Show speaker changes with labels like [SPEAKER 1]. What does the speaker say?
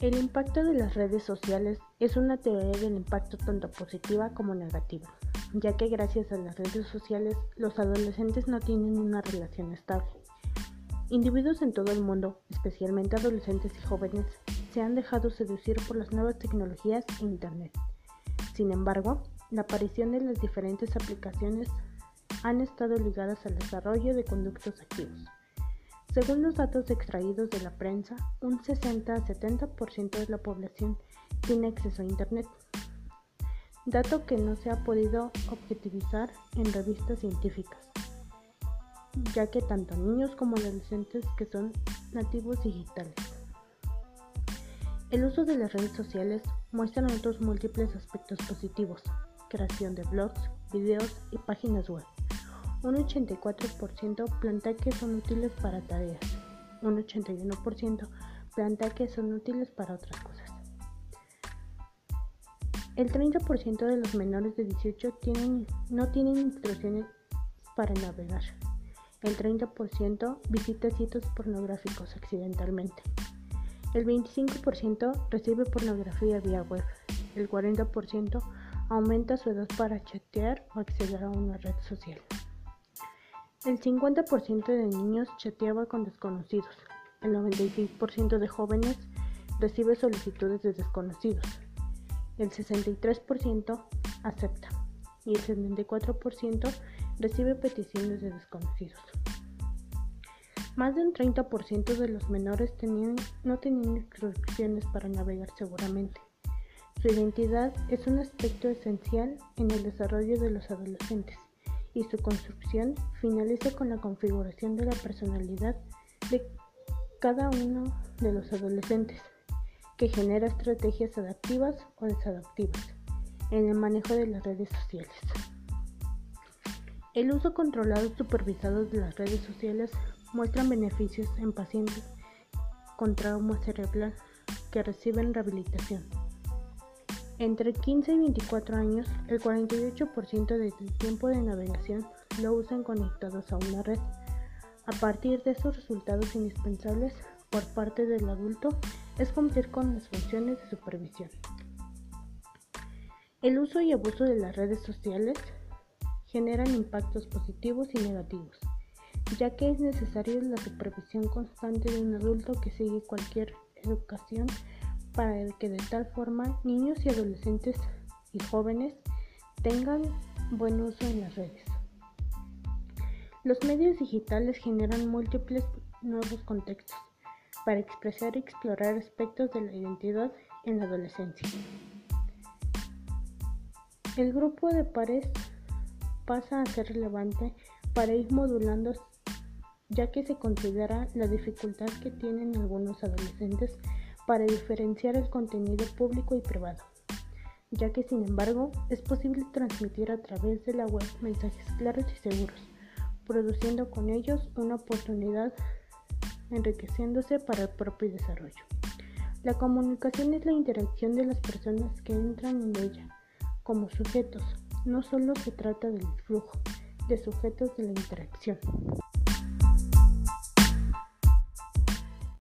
[SPEAKER 1] El impacto de las redes sociales es una teoría del impacto tanto positiva como negativa, ya que gracias a las redes sociales los adolescentes no tienen una relación estable. Individuos en todo el mundo, especialmente adolescentes y jóvenes, se han dejado seducir por las nuevas tecnologías e Internet. Sin embargo, la aparición de las diferentes aplicaciones han estado ligadas al desarrollo de conductos activos. Según los datos extraídos de la prensa, un 60 a 70% de la población tiene acceso a Internet, dato que no se ha podido objetivizar en revistas científicas, ya que tanto niños como adolescentes que son nativos digitales. El uso de las redes sociales muestra otros múltiples aspectos positivos, creación de blogs, videos y páginas web. Un 84% plantea que son útiles para tareas. Un 81% plantea que son útiles para otras cosas. El 30% de los menores de 18 tienen, no tienen instrucciones para navegar. El 30% visita sitios pornográficos accidentalmente. El 25% recibe pornografía vía web. El 40% aumenta su edad para chatear o acceder a una red social. El 50% de niños chateaba con desconocidos. El 96% de jóvenes recibe solicitudes de desconocidos. El 63% acepta y el 74% recibe peticiones de desconocidos. Más de un 30% de los menores no tenían instrucciones para navegar seguramente. Su identidad es un aspecto esencial en el desarrollo de los adolescentes y su construcción finaliza con la configuración de la personalidad de cada uno de los adolescentes, que genera estrategias adaptivas o desadaptivas en el manejo de las redes sociales. El uso controlado y supervisado de las redes sociales muestran beneficios en pacientes con trauma cerebral que reciben rehabilitación. Entre 15 y 24 años, el 48% del tiempo de navegación lo usan conectados a una red. A partir de esos resultados indispensables por parte del adulto es cumplir con las funciones de supervisión. El uso y abuso de las redes sociales generan impactos positivos y negativos, ya que es necesaria la supervisión constante de un adulto que sigue cualquier educación para que de tal forma niños y adolescentes y jóvenes tengan buen uso en las redes. Los medios digitales generan múltiples nuevos contextos para expresar y explorar aspectos de la identidad en la adolescencia. El grupo de pares pasa a ser relevante para ir modulando ya que se considera la dificultad que tienen algunos adolescentes para diferenciar el contenido público y privado, ya que sin embargo es posible transmitir a través de la web mensajes claros y seguros, produciendo con ellos una oportunidad enriqueciéndose para el propio desarrollo. La comunicación es la interacción de las personas que entran en ella como sujetos, no solo se trata del flujo de sujetos de la interacción.